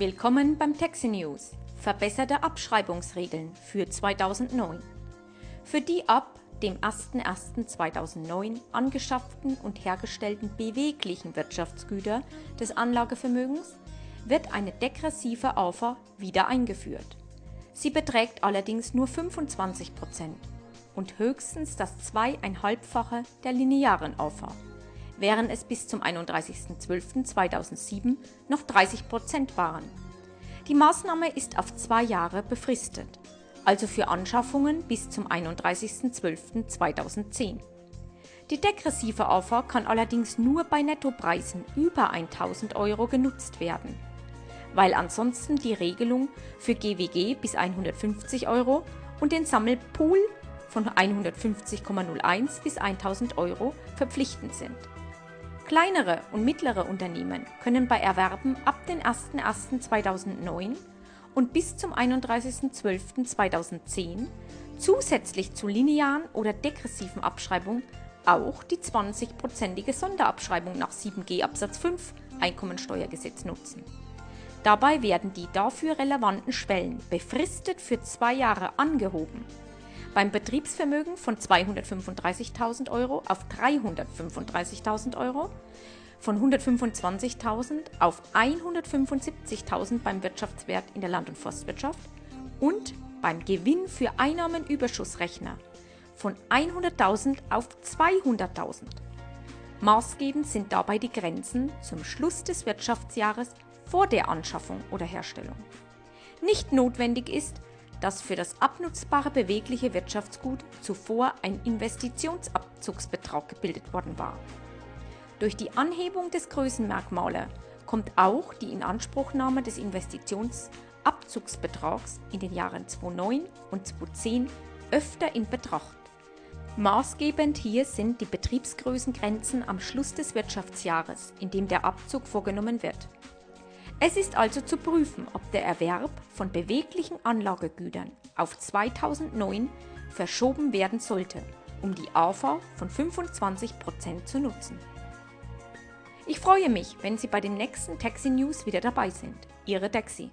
Willkommen beim Taxi News. Verbesserte Abschreibungsregeln für 2009. Für die ab dem 01.01.2009 angeschafften und hergestellten beweglichen Wirtschaftsgüter des Anlagevermögens wird eine degressive AFA wieder eingeführt. Sie beträgt allerdings nur 25% und höchstens das zweieinhalbfache der linearen AFA, während es bis zum 31.12.2007 noch 30% waren. Die Maßnahme ist auf zwei Jahre befristet, also für Anschaffungen bis zum 31.12.2010. Die degressive AFA kann allerdings nur bei Nettopreisen über 1000 Euro genutzt werden weil ansonsten die Regelung für GWG bis 150 Euro und den Sammelpool von 150,01 bis 1000 Euro verpflichtend sind. Kleinere und mittlere Unternehmen können bei Erwerben ab den 01.01.2009 und bis zum 31.12.2010 zusätzlich zu linearen oder degressiven Abschreibung auch die 20-prozentige Sonderabschreibung nach 7g Absatz 5 Einkommensteuergesetz nutzen. Dabei werden die dafür relevanten Schwellen befristet für zwei Jahre angehoben. Beim Betriebsvermögen von 235.000 Euro auf 335.000 Euro, von 125.000 auf 175.000 beim Wirtschaftswert in der Land- und Forstwirtschaft und beim Gewinn für Einnahmenüberschussrechner von 100.000 auf 200.000. Maßgebend sind dabei die Grenzen zum Schluss des Wirtschaftsjahres vor der Anschaffung oder Herstellung. Nicht notwendig ist, dass für das abnutzbare bewegliche Wirtschaftsgut zuvor ein Investitionsabzugsbetrag gebildet worden war. Durch die Anhebung des Größenmerkmale kommt auch die Inanspruchnahme des Investitionsabzugsbetrags in den Jahren 2009 und 2010 öfter in Betracht. Maßgebend hier sind die Betriebsgrößengrenzen am Schluss des Wirtschaftsjahres, in dem der Abzug vorgenommen wird. Es ist also zu prüfen, ob der Erwerb von beweglichen Anlagegütern auf 2009 verschoben werden sollte, um die AFA von 25% zu nutzen. Ich freue mich, wenn Sie bei den nächsten Taxi News wieder dabei sind. Ihre Taxi.